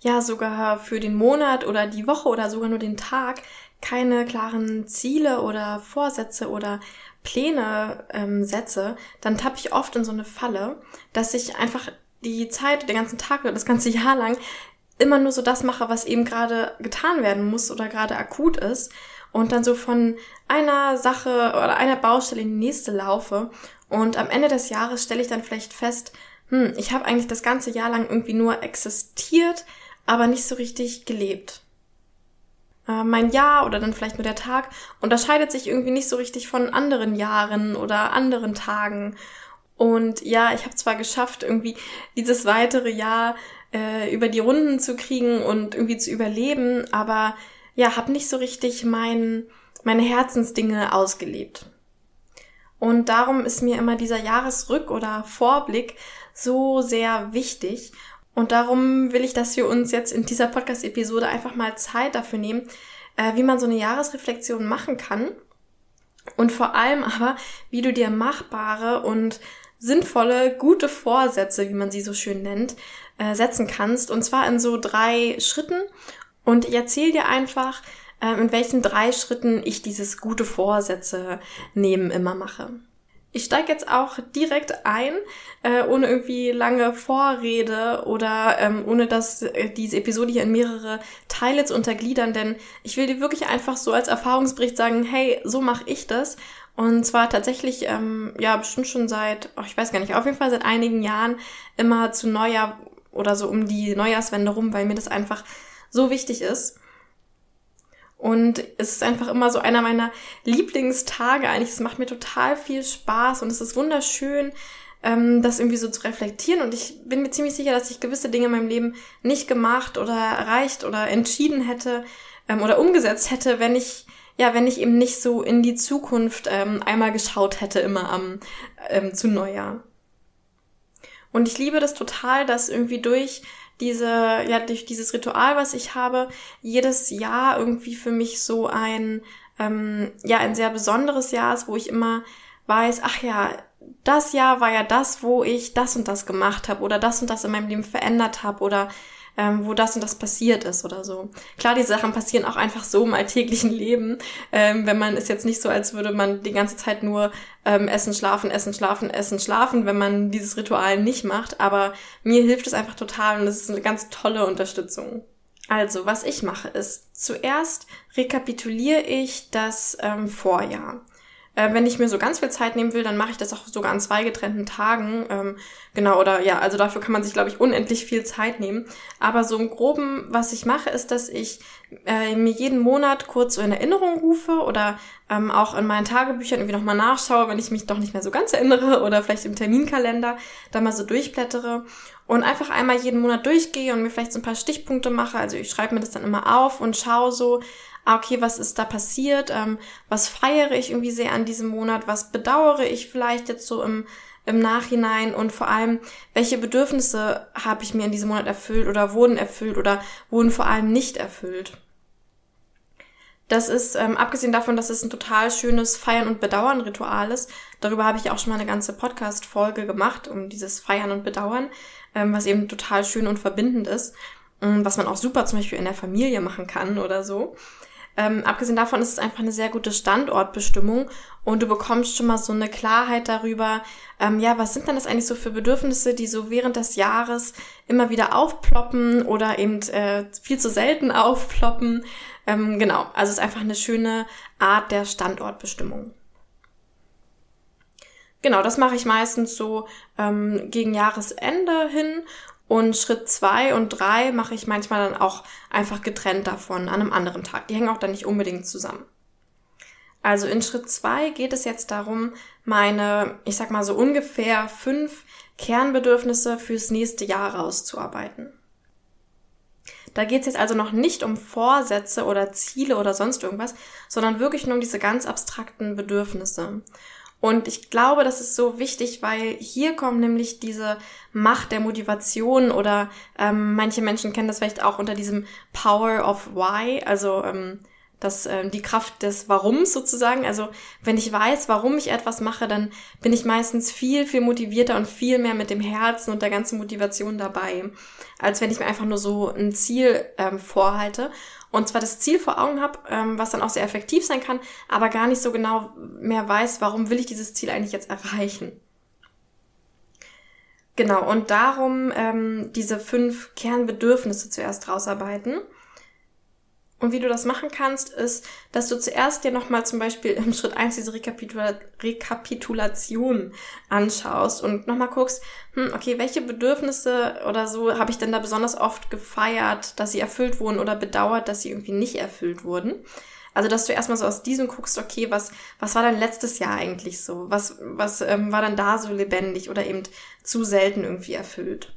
ja sogar für den Monat oder die Woche oder sogar nur den Tag keine klaren Ziele oder Vorsätze oder Pläne ähm, setze, dann tappe ich oft in so eine Falle, dass ich einfach die Zeit, den ganzen Tag oder das ganze Jahr lang immer nur so das mache, was eben gerade getan werden muss oder gerade akut ist und dann so von einer Sache oder einer Baustelle in die nächste laufe und am Ende des Jahres stelle ich dann vielleicht fest, hm, ich habe eigentlich das ganze Jahr lang irgendwie nur existiert, aber nicht so richtig gelebt. Äh, mein Jahr oder dann vielleicht nur der Tag unterscheidet sich irgendwie nicht so richtig von anderen Jahren oder anderen Tagen. Und ja, ich habe zwar geschafft, irgendwie dieses weitere Jahr äh, über die Runden zu kriegen und irgendwie zu überleben, aber ja, habe nicht so richtig mein, meine Herzensdinge ausgelebt. Und darum ist mir immer dieser Jahresrück- oder Vorblick so sehr wichtig. Und darum will ich, dass wir uns jetzt in dieser Podcast-Episode einfach mal Zeit dafür nehmen, äh, wie man so eine Jahresreflexion machen kann. Und vor allem aber, wie du dir machbare und sinnvolle, gute Vorsätze, wie man sie so schön nennt, äh, setzen kannst. Und zwar in so drei Schritten. Und ich erzähle dir einfach, äh, in welchen drei Schritten ich dieses gute Vorsätze nehmen immer mache. Ich steige jetzt auch direkt ein, äh, ohne irgendwie lange Vorrede oder ähm, ohne dass äh, diese Episode hier in mehrere Teile zu untergliedern, denn ich will dir wirklich einfach so als Erfahrungsbericht sagen, hey, so mache ich das. Und zwar tatsächlich, ähm, ja, bestimmt schon seit, oh, ich weiß gar nicht, auf jeden Fall seit einigen Jahren immer zu Neujahr oder so um die Neujahrswende rum, weil mir das einfach so wichtig ist. Und es ist einfach immer so einer meiner Lieblingstage eigentlich. Es macht mir total viel Spaß und es ist wunderschön, ähm, das irgendwie so zu reflektieren. Und ich bin mir ziemlich sicher, dass ich gewisse Dinge in meinem Leben nicht gemacht oder erreicht oder entschieden hätte ähm, oder umgesetzt hätte, wenn ich ja, wenn ich eben nicht so in die Zukunft ähm, einmal geschaut hätte, immer am ähm, zu Neujahr. Und ich liebe das total, dass irgendwie durch diese, ja, durch dieses Ritual, was ich habe, jedes Jahr irgendwie für mich so ein, ähm, ja, ein sehr besonderes Jahr ist, wo ich immer weiß, ach ja, das Jahr war ja das, wo ich das und das gemacht habe oder das und das in meinem Leben verändert habe oder ähm, wo das und das passiert ist oder so. Klar, die Sachen passieren auch einfach so im alltäglichen Leben. Ähm, wenn man ist jetzt nicht so, als würde man die ganze Zeit nur ähm, essen, schlafen, essen, schlafen, essen, schlafen, wenn man dieses Ritual nicht macht. Aber mir hilft es einfach total und das ist eine ganz tolle Unterstützung. Also, was ich mache, ist zuerst rekapituliere ich das ähm, Vorjahr. Äh, wenn ich mir so ganz viel Zeit nehmen will, dann mache ich das auch sogar an zwei getrennten Tagen. Ähm, genau, oder ja, also dafür kann man sich, glaube ich, unendlich viel Zeit nehmen. Aber so im Groben, was ich mache, ist, dass ich äh, mir jeden Monat kurz so in Erinnerung rufe oder ähm, auch in meinen Tagebüchern irgendwie nochmal nachschaue, wenn ich mich doch nicht mehr so ganz erinnere oder vielleicht im Terminkalender da mal so durchblättere und einfach einmal jeden Monat durchgehe und mir vielleicht so ein paar Stichpunkte mache. Also ich schreibe mir das dann immer auf und schaue so, okay, was ist da passiert, ähm, was feiere ich irgendwie sehr an diesem Monat, was bedauere ich vielleicht jetzt so im, im Nachhinein und vor allem, welche Bedürfnisse habe ich mir in diesem Monat erfüllt oder wurden erfüllt oder wurden vor allem nicht erfüllt. Das ist, ähm, abgesehen davon, dass es ein total schönes Feiern- und Bedauern-Ritual ist, darüber habe ich auch schon mal eine ganze Podcast-Folge gemacht, um dieses Feiern und Bedauern, ähm, was eben total schön und verbindend ist, ähm, was man auch super zum Beispiel in der Familie machen kann oder so. Ähm, abgesehen davon ist es einfach eine sehr gute Standortbestimmung und du bekommst schon mal so eine Klarheit darüber, ähm, ja, was sind denn das eigentlich so für Bedürfnisse, die so während des Jahres immer wieder aufploppen oder eben äh, viel zu selten aufploppen. Ähm, genau, also es ist einfach eine schöne Art der Standortbestimmung. Genau, das mache ich meistens so ähm, gegen Jahresende hin und Schritt zwei und drei mache ich manchmal dann auch einfach getrennt davon an einem anderen Tag. Die hängen auch dann nicht unbedingt zusammen. Also in Schritt zwei geht es jetzt darum, meine, ich sag mal so ungefähr fünf Kernbedürfnisse fürs nächste Jahr rauszuarbeiten. Da geht es jetzt also noch nicht um Vorsätze oder Ziele oder sonst irgendwas, sondern wirklich nur um diese ganz abstrakten Bedürfnisse. Und ich glaube, das ist so wichtig, weil hier kommt nämlich diese Macht der Motivation oder ähm, manche Menschen kennen das vielleicht auch unter diesem Power of Why, also ähm, das, äh, die Kraft des Warums sozusagen. Also wenn ich weiß, warum ich etwas mache, dann bin ich meistens viel, viel motivierter und viel mehr mit dem Herzen und der ganzen Motivation dabei, als wenn ich mir einfach nur so ein Ziel ähm, vorhalte und zwar das Ziel vor Augen habe, ähm, was dann auch sehr effektiv sein kann, aber gar nicht so genau mehr weiß, warum will ich dieses Ziel eigentlich jetzt erreichen. Genau, und darum ähm, diese fünf Kernbedürfnisse zuerst rausarbeiten. Und wie du das machen kannst, ist, dass du zuerst dir nochmal zum Beispiel im Schritt eins diese Rekapitula Rekapitulation anschaust und nochmal guckst, hm, okay, welche Bedürfnisse oder so habe ich denn da besonders oft gefeiert, dass sie erfüllt wurden oder bedauert, dass sie irgendwie nicht erfüllt wurden. Also, dass du erstmal so aus diesem guckst, okay, was, was war dein letztes Jahr eigentlich so? Was, was ähm, war dann da so lebendig oder eben zu selten irgendwie erfüllt?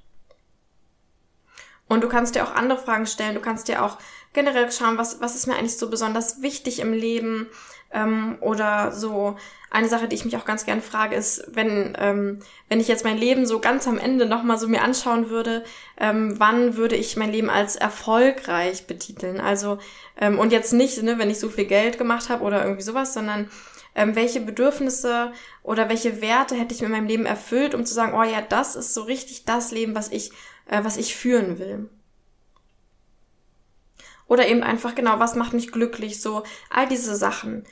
Und du kannst dir auch andere Fragen stellen. Du kannst dir auch generell schauen, was, was ist mir eigentlich so besonders wichtig im Leben. Ähm, oder so eine Sache, die ich mich auch ganz gern frage, ist, wenn, ähm, wenn ich jetzt mein Leben so ganz am Ende nochmal so mir anschauen würde, ähm, wann würde ich mein Leben als erfolgreich betiteln? Also, ähm, und jetzt nicht, ne, wenn ich so viel Geld gemacht habe oder irgendwie sowas, sondern ähm, welche Bedürfnisse oder welche Werte hätte ich mit meinem Leben erfüllt, um zu sagen, oh ja, das ist so richtig das Leben, was ich äh, was ich führen will. Oder eben einfach genau, was macht mich glücklich, so all diese Sachen.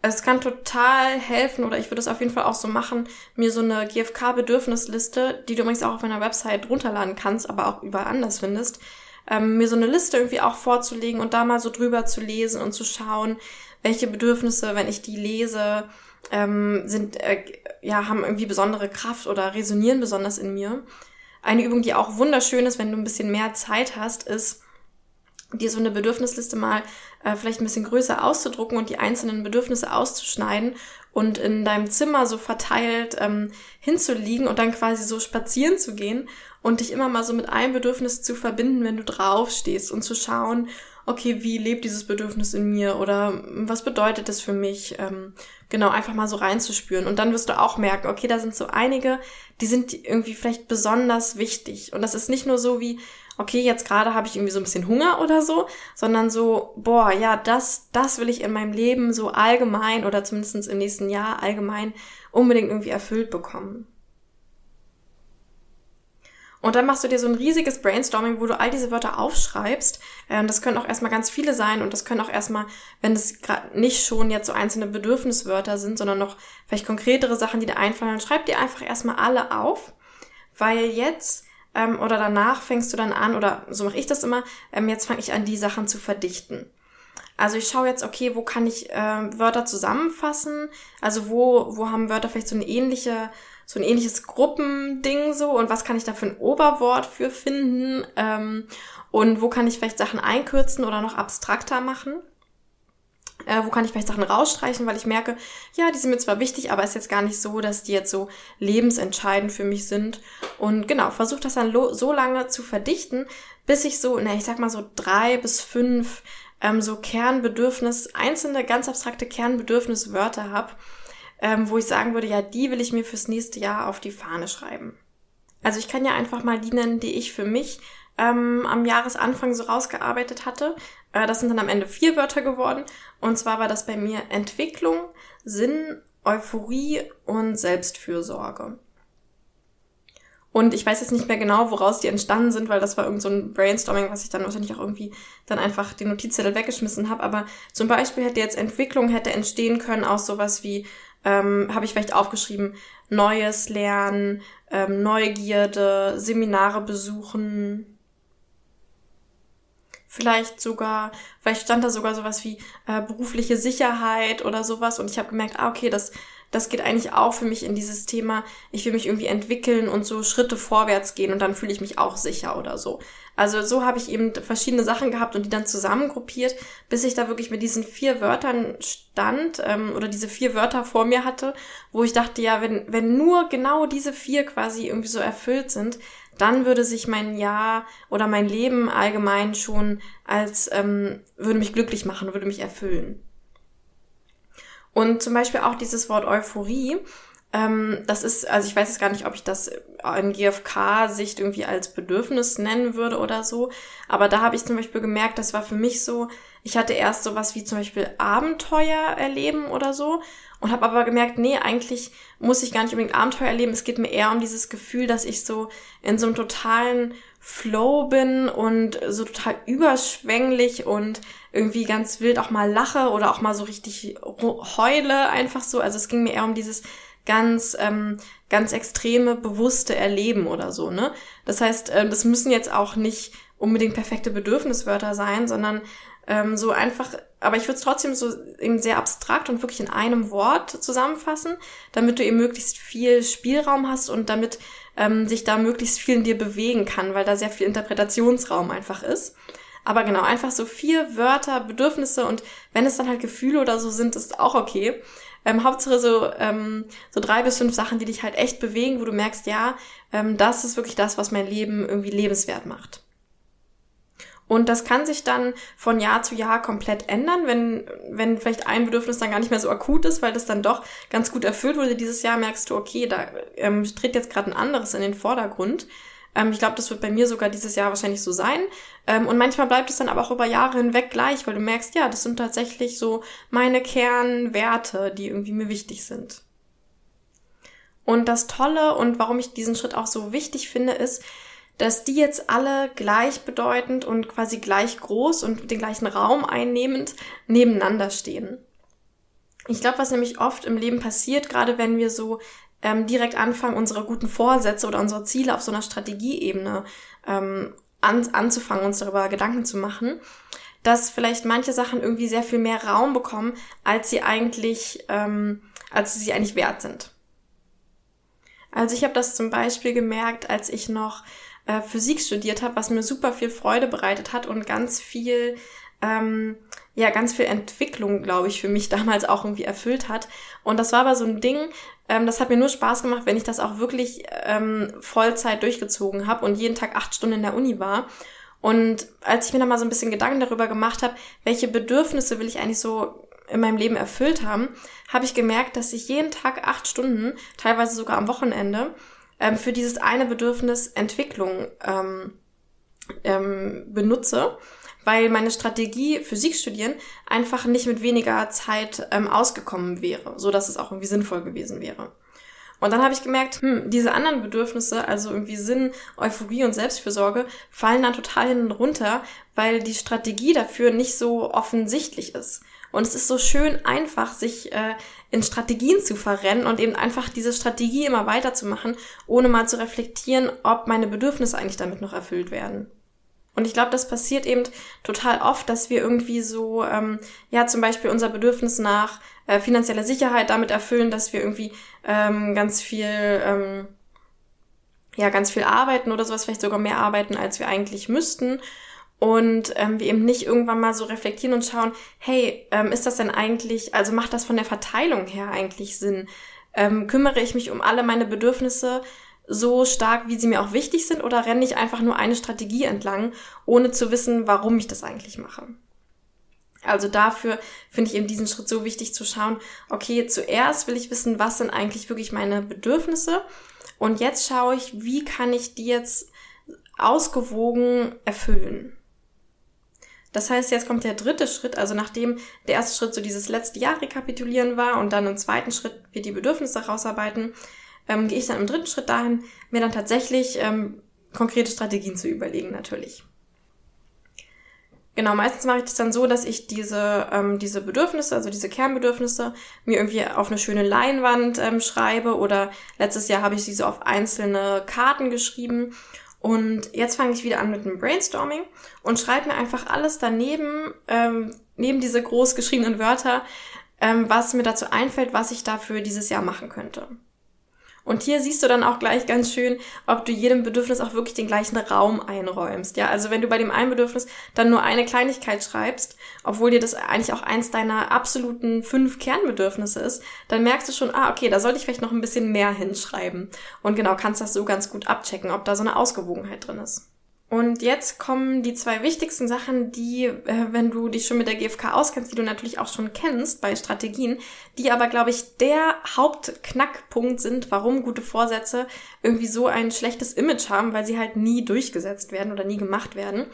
Es kann total helfen, oder ich würde es auf jeden Fall auch so machen, mir so eine GFK-Bedürfnisliste, die du übrigens auch auf meiner Website runterladen kannst, aber auch überall anders findest, ähm, mir so eine Liste irgendwie auch vorzulegen und da mal so drüber zu lesen und zu schauen, welche Bedürfnisse, wenn ich die lese, ähm, sind, äh, ja, haben irgendwie besondere Kraft oder resonieren besonders in mir. Eine Übung, die auch wunderschön ist, wenn du ein bisschen mehr Zeit hast, ist, dir so eine Bedürfnisliste mal äh, vielleicht ein bisschen größer auszudrucken und die einzelnen Bedürfnisse auszuschneiden und in deinem Zimmer so verteilt ähm, hinzuliegen und dann quasi so spazieren zu gehen und dich immer mal so mit einem Bedürfnis zu verbinden, wenn du draufstehst und zu schauen, okay, wie lebt dieses Bedürfnis in mir oder was bedeutet das für mich? Ähm, genau, einfach mal so reinzuspüren. Und dann wirst du auch merken, okay, da sind so einige, die sind irgendwie vielleicht besonders wichtig. Und das ist nicht nur so wie, okay, jetzt gerade habe ich irgendwie so ein bisschen Hunger oder so, sondern so, boah, ja, das, das will ich in meinem Leben so allgemein oder zumindest im nächsten Jahr allgemein unbedingt irgendwie erfüllt bekommen. Und dann machst du dir so ein riesiges Brainstorming, wo du all diese Wörter aufschreibst. Ähm, das können auch erstmal ganz viele sein und das können auch erstmal, wenn es nicht schon jetzt so einzelne Bedürfniswörter sind, sondern noch vielleicht konkretere Sachen, die dir einfallen, schreib dir einfach erstmal alle auf, weil jetzt ähm, oder danach fängst du dann an, oder so mache ich das immer, ähm, jetzt fange ich an, die Sachen zu verdichten. Also ich schaue jetzt, okay, wo kann ich äh, Wörter zusammenfassen? Also wo, wo haben Wörter vielleicht so eine ähnliche so ein ähnliches Gruppending so und was kann ich da für ein Oberwort für finden ähm, und wo kann ich vielleicht Sachen einkürzen oder noch abstrakter machen. Äh, wo kann ich vielleicht Sachen rausstreichen, weil ich merke, ja, die sind mir zwar wichtig, aber ist jetzt gar nicht so, dass die jetzt so lebensentscheidend für mich sind. Und genau, versuche das dann so lange zu verdichten, bis ich so, na, ich sag mal so drei bis fünf ähm, so Kernbedürfnis, einzelne ganz abstrakte Kernbedürfniswörter habe, ähm, wo ich sagen würde, ja, die will ich mir fürs nächste Jahr auf die Fahne schreiben. Also ich kann ja einfach mal die nennen, die ich für mich ähm, am Jahresanfang so rausgearbeitet hatte. Äh, das sind dann am Ende vier Wörter geworden. Und zwar war das bei mir Entwicklung, Sinn, Euphorie und Selbstfürsorge. Und ich weiß jetzt nicht mehr genau, woraus die entstanden sind, weil das war irgend so ein Brainstorming, was ich dann wahrscheinlich auch irgendwie dann einfach die Notizzettel weggeschmissen habe. Aber zum Beispiel hätte jetzt Entwicklung hätte entstehen können aus sowas wie ähm, habe ich vielleicht aufgeschrieben, Neues lernen, ähm, Neugierde, Seminare besuchen. Vielleicht sogar, vielleicht stand da sogar sowas wie äh, berufliche Sicherheit oder sowas und ich habe gemerkt, ah, okay, das das geht eigentlich auch für mich in dieses Thema, ich will mich irgendwie entwickeln und so Schritte vorwärts gehen und dann fühle ich mich auch sicher oder so. Also so habe ich eben verschiedene Sachen gehabt und die dann zusammengruppiert, bis ich da wirklich mit diesen vier Wörtern stand ähm, oder diese vier Wörter vor mir hatte, wo ich dachte, ja, wenn, wenn nur genau diese vier quasi irgendwie so erfüllt sind, dann würde sich mein Jahr oder mein Leben allgemein schon als, ähm, würde mich glücklich machen, würde mich erfüllen. Und zum Beispiel auch dieses Wort Euphorie, ähm, das ist, also ich weiß jetzt gar nicht, ob ich das in GfK-Sicht irgendwie als Bedürfnis nennen würde oder so. Aber da habe ich zum Beispiel gemerkt, das war für mich so, ich hatte erst sowas wie zum Beispiel Abenteuer erleben oder so und habe aber gemerkt, nee, eigentlich muss ich gar nicht unbedingt Abenteuer erleben. Es geht mir eher um dieses Gefühl, dass ich so in so einem totalen Flow bin und so total überschwänglich und irgendwie ganz wild auch mal lache oder auch mal so richtig heule einfach so. Also es ging mir eher um dieses ganz, ähm, ganz extreme, bewusste Erleben oder so, ne? Das heißt, äh, das müssen jetzt auch nicht unbedingt perfekte Bedürfniswörter sein, sondern ähm, so einfach, aber ich würde es trotzdem so eben sehr abstrakt und wirklich in einem Wort zusammenfassen, damit du eben möglichst viel Spielraum hast und damit ähm, sich da möglichst viel in dir bewegen kann, weil da sehr viel Interpretationsraum einfach ist. Aber genau, einfach so vier Wörter, Bedürfnisse und wenn es dann halt Gefühle oder so sind, ist auch okay. Ähm, Hauptsache so, ähm, so drei bis fünf Sachen, die dich halt echt bewegen, wo du merkst, ja, ähm, das ist wirklich das, was mein Leben irgendwie lebenswert macht. Und das kann sich dann von Jahr zu Jahr komplett ändern, wenn, wenn vielleicht ein Bedürfnis dann gar nicht mehr so akut ist, weil das dann doch ganz gut erfüllt wurde. Dieses Jahr merkst du, okay, da ähm, tritt jetzt gerade ein anderes in den Vordergrund. Ähm, ich glaube, das wird bei mir sogar dieses Jahr wahrscheinlich so sein. Ähm, und manchmal bleibt es dann aber auch über Jahre hinweg gleich, weil du merkst, ja, das sind tatsächlich so meine Kernwerte, die irgendwie mir wichtig sind. Und das Tolle und warum ich diesen Schritt auch so wichtig finde, ist, dass die jetzt alle gleichbedeutend und quasi gleich groß und den gleichen Raum einnehmend nebeneinander stehen. Ich glaube, was nämlich oft im Leben passiert, gerade wenn wir so ähm, direkt anfangen, unsere guten Vorsätze oder unsere Ziele auf so einer Strategieebene ähm, an, anzufangen, uns darüber Gedanken zu machen, dass vielleicht manche Sachen irgendwie sehr viel mehr Raum bekommen, als sie eigentlich, ähm, als sie eigentlich wert sind. Also ich habe das zum Beispiel gemerkt, als ich noch äh, Physik studiert habe, was mir super viel Freude bereitet hat und ganz viel ähm, ja ganz viel Entwicklung, glaube ich, für mich damals auch irgendwie erfüllt hat. Und das war aber so ein Ding, ähm, das hat mir nur Spaß gemacht, wenn ich das auch wirklich ähm, Vollzeit durchgezogen habe und jeden Tag acht Stunden in der Uni war. Und als ich mir dann mal so ein bisschen Gedanken darüber gemacht habe, welche Bedürfnisse will ich eigentlich so in meinem Leben erfüllt haben, habe ich gemerkt, dass ich jeden Tag acht Stunden, teilweise sogar am Wochenende, ähm, für dieses eine Bedürfnis Entwicklung ähm, ähm, benutze weil meine Strategie Physik studieren einfach nicht mit weniger Zeit ähm, ausgekommen wäre, so dass es auch irgendwie sinnvoll gewesen wäre. Und dann habe ich gemerkt, hm, diese anderen Bedürfnisse, also irgendwie Sinn, Euphorie und Selbstfürsorge, fallen dann total hinten runter, weil die Strategie dafür nicht so offensichtlich ist. Und es ist so schön einfach, sich äh, in Strategien zu verrennen und eben einfach diese Strategie immer weiterzumachen, ohne mal zu reflektieren, ob meine Bedürfnisse eigentlich damit noch erfüllt werden. Und ich glaube, das passiert eben total oft, dass wir irgendwie so, ähm, ja, zum Beispiel unser Bedürfnis nach äh, finanzieller Sicherheit damit erfüllen, dass wir irgendwie ähm, ganz viel, ähm, ja, ganz viel arbeiten oder sowas, vielleicht sogar mehr arbeiten, als wir eigentlich müssten. Und ähm, wir eben nicht irgendwann mal so reflektieren und schauen, hey, ähm, ist das denn eigentlich, also macht das von der Verteilung her eigentlich Sinn? Ähm, kümmere ich mich um alle meine Bedürfnisse so stark, wie sie mir auch wichtig sind, oder renne ich einfach nur eine Strategie entlang, ohne zu wissen, warum ich das eigentlich mache? Also dafür finde ich eben diesen Schritt so wichtig zu schauen, okay, zuerst will ich wissen, was sind eigentlich wirklich meine Bedürfnisse und jetzt schaue ich, wie kann ich die jetzt ausgewogen erfüllen. Das heißt, jetzt kommt der dritte Schritt, also nachdem der erste Schritt so dieses letzte Jahr rekapitulieren war und dann im zweiten Schritt wir die Bedürfnisse rausarbeiten, ähm, gehe ich dann im dritten Schritt dahin, mir dann tatsächlich ähm, konkrete Strategien zu überlegen, natürlich. Genau, meistens mache ich das dann so, dass ich diese, ähm, diese Bedürfnisse, also diese Kernbedürfnisse, mir irgendwie auf eine schöne Leinwand ähm, schreibe oder letztes Jahr habe ich sie so auf einzelne Karten geschrieben. Und jetzt fange ich wieder an mit einem Brainstorming und schreibe mir einfach alles daneben, ähm, neben diese groß geschriebenen Wörter, ähm, was mir dazu einfällt, was ich dafür dieses Jahr machen könnte. Und hier siehst du dann auch gleich ganz schön, ob du jedem Bedürfnis auch wirklich den gleichen Raum einräumst. Ja, also wenn du bei dem einen Bedürfnis dann nur eine Kleinigkeit schreibst, obwohl dir das eigentlich auch eins deiner absoluten fünf Kernbedürfnisse ist, dann merkst du schon, ah, okay, da sollte ich vielleicht noch ein bisschen mehr hinschreiben. Und genau, kannst das so ganz gut abchecken, ob da so eine Ausgewogenheit drin ist. Und jetzt kommen die zwei wichtigsten Sachen, die, äh, wenn du dich schon mit der GfK auskennst, die du natürlich auch schon kennst bei Strategien, die aber, glaube ich, der Hauptknackpunkt sind, warum gute Vorsätze irgendwie so ein schlechtes Image haben, weil sie halt nie durchgesetzt werden oder nie gemacht werden.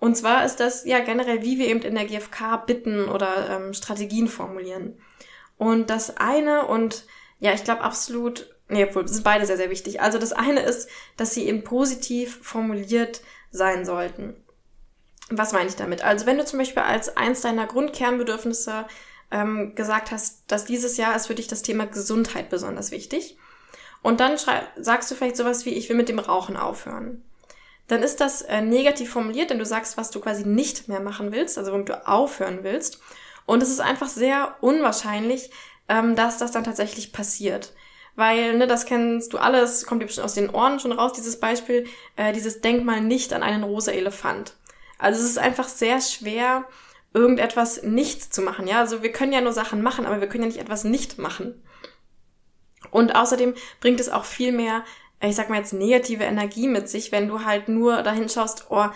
Und zwar ist das ja generell, wie wir eben in der GfK bitten oder ähm, Strategien formulieren. Und das eine und ja, ich glaube absolut Nee, obwohl, sind beide sehr, sehr wichtig. Also das eine ist, dass sie eben positiv formuliert sein sollten. Was meine ich damit? Also wenn du zum Beispiel als eins deiner Grundkernbedürfnisse ähm, gesagt hast, dass dieses Jahr ist für dich das Thema Gesundheit besonders wichtig und dann sagst du vielleicht sowas wie, ich will mit dem Rauchen aufhören. Dann ist das äh, negativ formuliert, denn du sagst, was du quasi nicht mehr machen willst, also womit du aufhören willst. Und es ist einfach sehr unwahrscheinlich, ähm, dass das dann tatsächlich passiert weil, ne, das kennst du alles, kommt dir bestimmt aus den Ohren schon raus, dieses Beispiel, äh, dieses Denkmal nicht an einen rosa Elefant. Also es ist einfach sehr schwer, irgendetwas nicht zu machen, ja. Also wir können ja nur Sachen machen, aber wir können ja nicht etwas nicht machen. Und außerdem bringt es auch viel mehr, ich sag mal jetzt, negative Energie mit sich, wenn du halt nur dahin schaust, oh,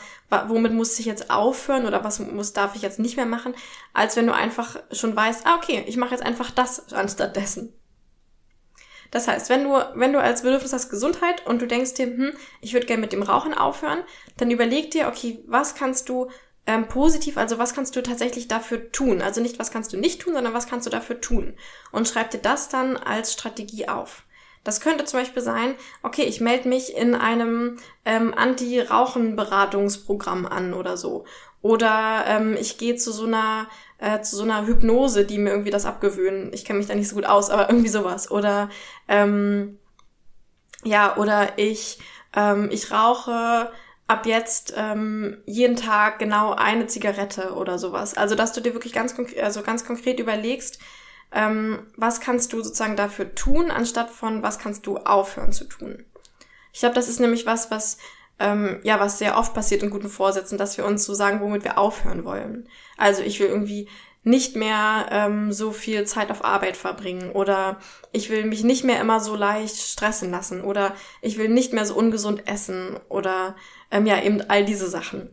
womit muss ich jetzt aufhören oder was muss, darf ich jetzt nicht mehr machen, als wenn du einfach schon weißt, ah, okay, ich mache jetzt einfach das anstatt dessen. Das heißt, wenn du, wenn du als Bedürfnis hast Gesundheit und du denkst dir, hm, ich würde gerne mit dem Rauchen aufhören, dann überleg dir, okay, was kannst du ähm, positiv, also was kannst du tatsächlich dafür tun? Also nicht, was kannst du nicht tun, sondern was kannst du dafür tun? Und schreib dir das dann als Strategie auf. Das könnte zum Beispiel sein, okay, ich melde mich in einem ähm, Anti-Rauchen-Beratungsprogramm an oder so. Oder ähm, ich gehe zu so einer äh, zu so einer Hypnose, die mir irgendwie das abgewöhnen. Ich kenne mich da nicht so gut aus, aber irgendwie sowas. Oder ähm, ja, oder ich ähm, ich rauche ab jetzt ähm, jeden Tag genau eine Zigarette oder sowas. Also dass du dir wirklich ganz also ganz konkret überlegst, ähm, was kannst du sozusagen dafür tun, anstatt von was kannst du aufhören zu tun. Ich glaube, das ist nämlich was, was ähm, ja, was sehr oft passiert in guten Vorsätzen, dass wir uns so sagen, womit wir aufhören wollen. Also ich will irgendwie nicht mehr ähm, so viel Zeit auf Arbeit verbringen oder ich will mich nicht mehr immer so leicht stressen lassen oder ich will nicht mehr so ungesund essen oder ähm, ja eben all diese Sachen.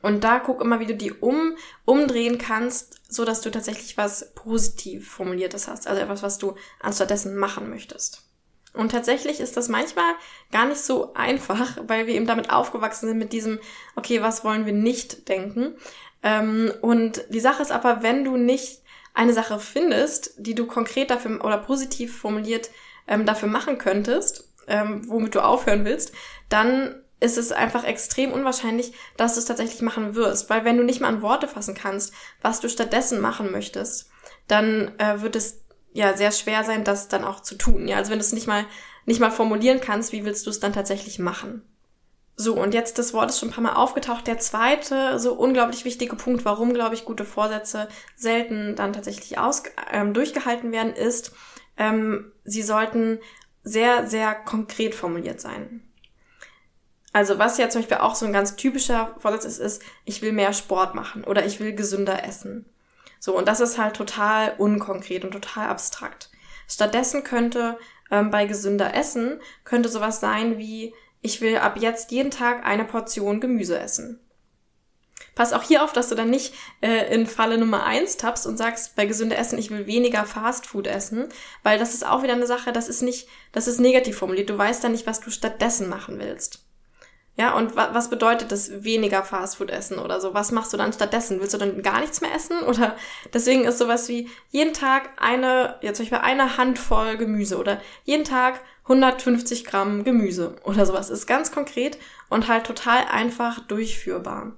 Und da guck immer, wie du die um, umdrehen kannst, so dass du tatsächlich was positiv formuliertes hast, also etwas, was du anstattdessen machen möchtest. Und tatsächlich ist das manchmal gar nicht so einfach, weil wir eben damit aufgewachsen sind mit diesem, okay, was wollen wir nicht denken? Ähm, und die Sache ist aber, wenn du nicht eine Sache findest, die du konkret dafür oder positiv formuliert ähm, dafür machen könntest, ähm, womit du aufhören willst, dann ist es einfach extrem unwahrscheinlich, dass du es tatsächlich machen wirst. Weil wenn du nicht mal an Worte fassen kannst, was du stattdessen machen möchtest, dann äh, wird es ja sehr schwer sein, das dann auch zu tun. Ja, also wenn du es nicht mal nicht mal formulieren kannst, wie willst du es dann tatsächlich machen? So, und jetzt das Wort ist schon ein paar Mal aufgetaucht. Der zweite, so unglaublich wichtige Punkt, warum, glaube ich, gute Vorsätze selten dann tatsächlich aus, ähm, durchgehalten werden, ist, ähm, sie sollten sehr, sehr konkret formuliert sein. Also was ja zum Beispiel auch so ein ganz typischer Vorsatz ist, ist, ich will mehr Sport machen oder ich will gesünder essen. So, und das ist halt total unkonkret und total abstrakt. Stattdessen könnte ähm, bei gesünder Essen, könnte sowas sein wie, ich will ab jetzt jeden Tag eine Portion Gemüse essen. Pass auch hier auf, dass du dann nicht äh, in Falle Nummer eins tappst und sagst, bei gesünder Essen, ich will weniger Fastfood essen, weil das ist auch wieder eine Sache, das ist nicht, das ist negativ formuliert. Du weißt dann nicht, was du stattdessen machen willst. Ja, und wa was bedeutet das weniger Fastfood essen oder so? Was machst du dann stattdessen? Willst du dann gar nichts mehr essen? Oder deswegen ist sowas wie jeden Tag eine, ja zum Beispiel eine Handvoll Gemüse oder jeden Tag 150 Gramm Gemüse oder sowas. Ist ganz konkret und halt total einfach durchführbar.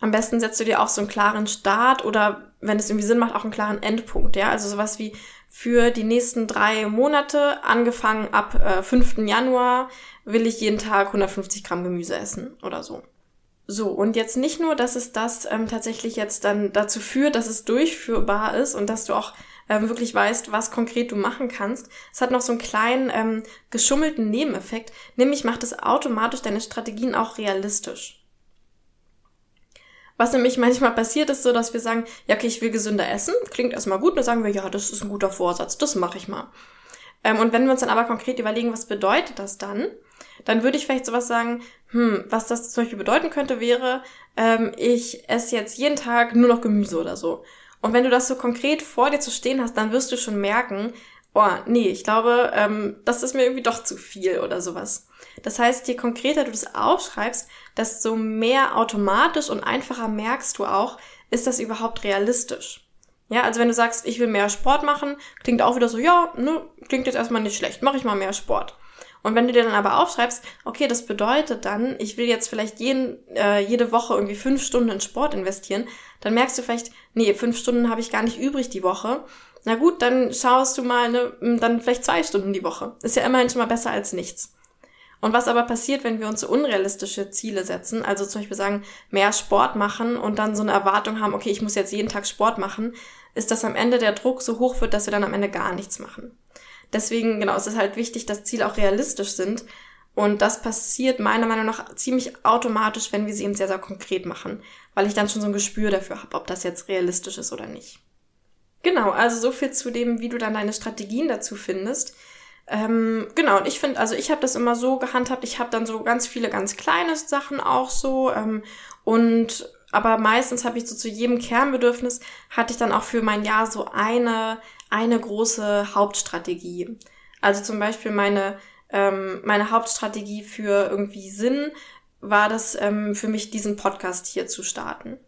Am besten setzt du dir auch so einen klaren Start oder wenn es irgendwie Sinn macht, auch einen klaren Endpunkt, ja. Also sowas wie für die nächsten drei Monate, angefangen ab äh, 5. Januar, will ich jeden Tag 150 Gramm Gemüse essen oder so. So, und jetzt nicht nur, dass es das ähm, tatsächlich jetzt dann dazu führt, dass es durchführbar ist und dass du auch ähm, wirklich weißt, was konkret du machen kannst. Es hat noch so einen kleinen ähm, geschummelten Nebeneffekt, nämlich macht es automatisch deine Strategien auch realistisch. Was nämlich manchmal passiert, ist so, dass wir sagen, ja, okay, ich will gesünder essen. Klingt erstmal gut. Dann sagen wir, ja, das ist ein guter Vorsatz, das mache ich mal. Ähm, und wenn wir uns dann aber konkret überlegen, was bedeutet das dann, dann würde ich vielleicht sowas sagen, hm, was das zum Beispiel bedeuten könnte, wäre, ähm, ich esse jetzt jeden Tag nur noch Gemüse oder so. Und wenn du das so konkret vor dir zu stehen hast, dann wirst du schon merken, oh, nee, ich glaube, ähm, das ist mir irgendwie doch zu viel oder sowas. Das heißt, je konkreter du das aufschreibst, desto mehr automatisch und einfacher merkst du auch, ist das überhaupt realistisch. Ja, also wenn du sagst, ich will mehr Sport machen, klingt auch wieder so, ja, ne, klingt jetzt erstmal nicht schlecht, mache ich mal mehr Sport. Und wenn du dir dann aber aufschreibst, okay, das bedeutet dann, ich will jetzt vielleicht jeden, äh, jede Woche irgendwie fünf Stunden in Sport investieren, dann merkst du vielleicht, nee, fünf Stunden habe ich gar nicht übrig die Woche. Na gut, dann schaust du mal, ne, dann vielleicht zwei Stunden die Woche. Ist ja immerhin schon mal besser als nichts. Und was aber passiert, wenn wir uns so unrealistische Ziele setzen, also zum Beispiel sagen, mehr Sport machen und dann so eine Erwartung haben, okay, ich muss jetzt jeden Tag Sport machen, ist, dass am Ende der Druck so hoch wird, dass wir dann am Ende gar nichts machen. Deswegen, genau, es ist halt wichtig, dass Ziele auch realistisch sind. Und das passiert meiner Meinung nach ziemlich automatisch, wenn wir sie eben sehr, sehr konkret machen, weil ich dann schon so ein Gespür dafür habe, ob das jetzt realistisch ist oder nicht. Genau, also so viel zu dem, wie du dann deine Strategien dazu findest. Ähm, genau, und ich finde, also ich habe das immer so gehandhabt, ich habe dann so ganz viele ganz kleine Sachen auch so ähm, und aber meistens habe ich so zu jedem Kernbedürfnis hatte ich dann auch für mein Jahr so eine eine große Hauptstrategie. Also zum Beispiel meine, ähm, meine Hauptstrategie für irgendwie Sinn war das ähm, für mich, diesen Podcast hier zu starten.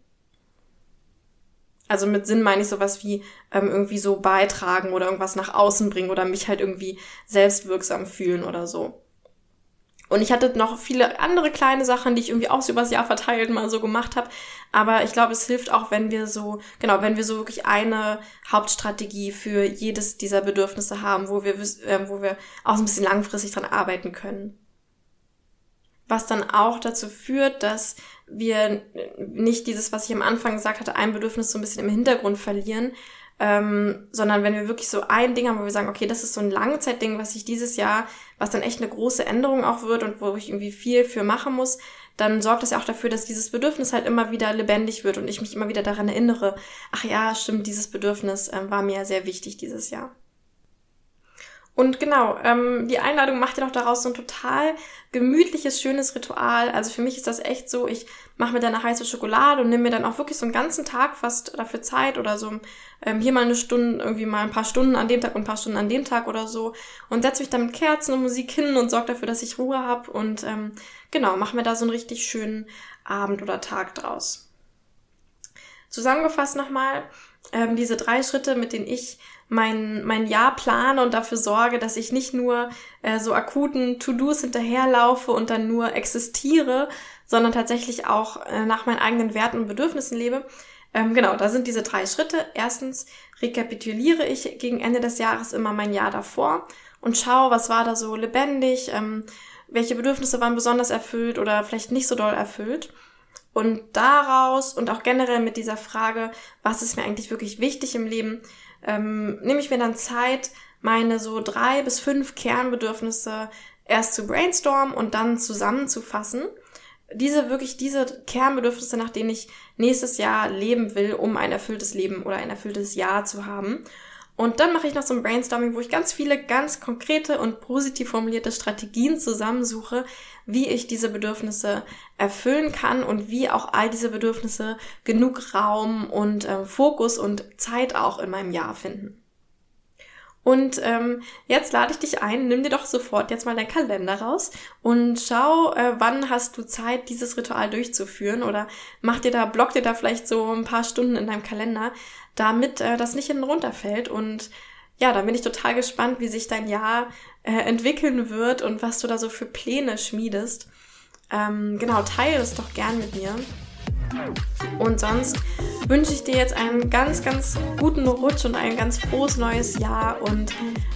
Also mit Sinn meine ich sowas wie ähm, irgendwie so beitragen oder irgendwas nach außen bringen oder mich halt irgendwie selbstwirksam fühlen oder so. Und ich hatte noch viele andere kleine Sachen, die ich irgendwie auch so übers Jahr verteilt mal so gemacht habe. Aber ich glaube, es hilft auch, wenn wir so, genau, wenn wir so wirklich eine Hauptstrategie für jedes dieser Bedürfnisse haben, wo wir, äh, wo wir auch so ein bisschen langfristig dran arbeiten können. Was dann auch dazu führt, dass wir nicht dieses, was ich am Anfang gesagt hatte, ein Bedürfnis so ein bisschen im Hintergrund verlieren, ähm, sondern wenn wir wirklich so ein Ding haben, wo wir sagen, okay, das ist so ein Langzeitding, was ich dieses Jahr, was dann echt eine große Änderung auch wird und wo ich irgendwie viel für machen muss, dann sorgt das ja auch dafür, dass dieses Bedürfnis halt immer wieder lebendig wird und ich mich immer wieder daran erinnere, ach ja, stimmt, dieses Bedürfnis ähm, war mir sehr wichtig dieses Jahr. Und genau, ähm, die Einladung macht ja doch daraus so ein total gemütliches, schönes Ritual. Also für mich ist das echt so, ich mache mir dann eine heiße Schokolade und nehme mir dann auch wirklich so einen ganzen Tag fast dafür Zeit oder so ähm, hier mal eine Stunde, irgendwie mal ein paar Stunden an dem Tag und ein paar Stunden an dem Tag oder so und setze mich dann mit Kerzen und Musik hin und sorge dafür, dass ich Ruhe habe und ähm, genau, mache mir da so einen richtig schönen Abend oder Tag draus. Zusammengefasst nochmal, ähm, diese drei Schritte, mit denen ich mein, mein Jahr plane und dafür sorge, dass ich nicht nur äh, so akuten To-Dos hinterherlaufe und dann nur existiere, sondern tatsächlich auch äh, nach meinen eigenen Werten und Bedürfnissen lebe. Ähm, genau, da sind diese drei Schritte. Erstens rekapituliere ich gegen Ende des Jahres immer mein Jahr davor und schaue, was war da so lebendig, ähm, welche Bedürfnisse waren besonders erfüllt oder vielleicht nicht so doll erfüllt. Und daraus und auch generell mit dieser Frage, was ist mir eigentlich wirklich wichtig im Leben, ähm, nehme ich mir dann Zeit, meine so drei bis fünf Kernbedürfnisse erst zu brainstormen und dann zusammenzufassen. Diese wirklich diese Kernbedürfnisse, nach denen ich nächstes Jahr leben will, um ein erfülltes Leben oder ein erfülltes Jahr zu haben. Und dann mache ich noch so ein Brainstorming, wo ich ganz viele ganz konkrete und positiv formulierte Strategien zusammensuche, wie ich diese Bedürfnisse erfüllen kann und wie auch all diese Bedürfnisse genug Raum und äh, Fokus und Zeit auch in meinem Jahr finden. Und ähm, jetzt lade ich dich ein, nimm dir doch sofort jetzt mal deinen Kalender raus und schau, äh, wann hast du Zeit, dieses Ritual durchzuführen oder mach dir da, block dir da vielleicht so ein paar Stunden in deinem Kalender, damit äh, das nicht hinten runterfällt. Und ja, da bin ich total gespannt, wie sich dein Jahr äh, entwickeln wird und was du da so für Pläne schmiedest. Ähm, genau, teile es doch gern mit mir. Und sonst wünsche ich dir jetzt einen ganz, ganz guten Rutsch und ein ganz frohes neues Jahr und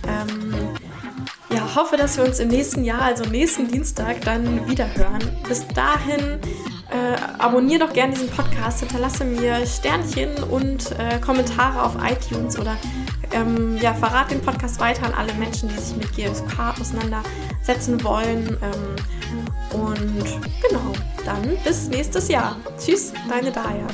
ähm, ja, hoffe, dass wir uns im nächsten Jahr, also nächsten Dienstag, dann wieder hören. Bis dahin äh, abonniere doch gerne diesen Podcast, hinterlasse mir Sternchen und äh, Kommentare auf iTunes oder Ähm, ja, verrat den Podcast weiter an alle Menschen, die sich mit GFK auseinandersetzen wollen. Ähm, und genau, dann bis nächstes Jahr. Tschüss, deine Daya.